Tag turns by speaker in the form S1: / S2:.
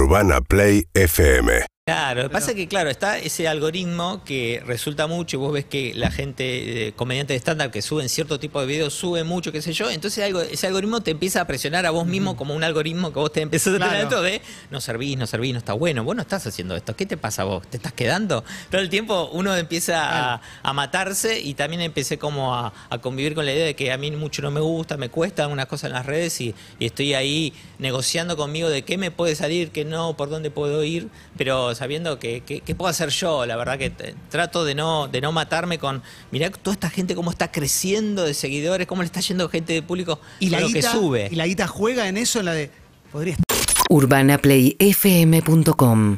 S1: Urbana Play FM.
S2: Claro, lo que pasa es que, claro, está ese algoritmo que resulta mucho y vos ves que la gente, eh, comediante de estándar que suben cierto tipo de videos, sube mucho, qué sé yo, entonces algo, ese algoritmo te empieza a presionar a vos mismo como un algoritmo que vos te empezás a tener
S3: Claro.
S2: dentro de no servís, no servís, no está bueno, vos no estás haciendo esto, ¿qué te pasa a vos? ¿Te estás quedando? Todo el tiempo uno empieza a, a matarse y también empecé como a, a convivir con la idea de que a mí mucho no me gusta, me cuesta algunas cosas en las redes y, y estoy ahí negociando conmigo de qué me puede salir, qué no, por dónde puedo ir, pero sabiendo que, que- que puedo hacer yo, la verdad que trato de no, de no matarme con, mirá toda esta gente cómo está creciendo de seguidores, cómo le está yendo gente de público
S3: Y la,
S2: lo que
S3: guita,
S2: sube.
S3: y la guita juega en eso, en la de. Podría
S4: UrbanaPlayFM.com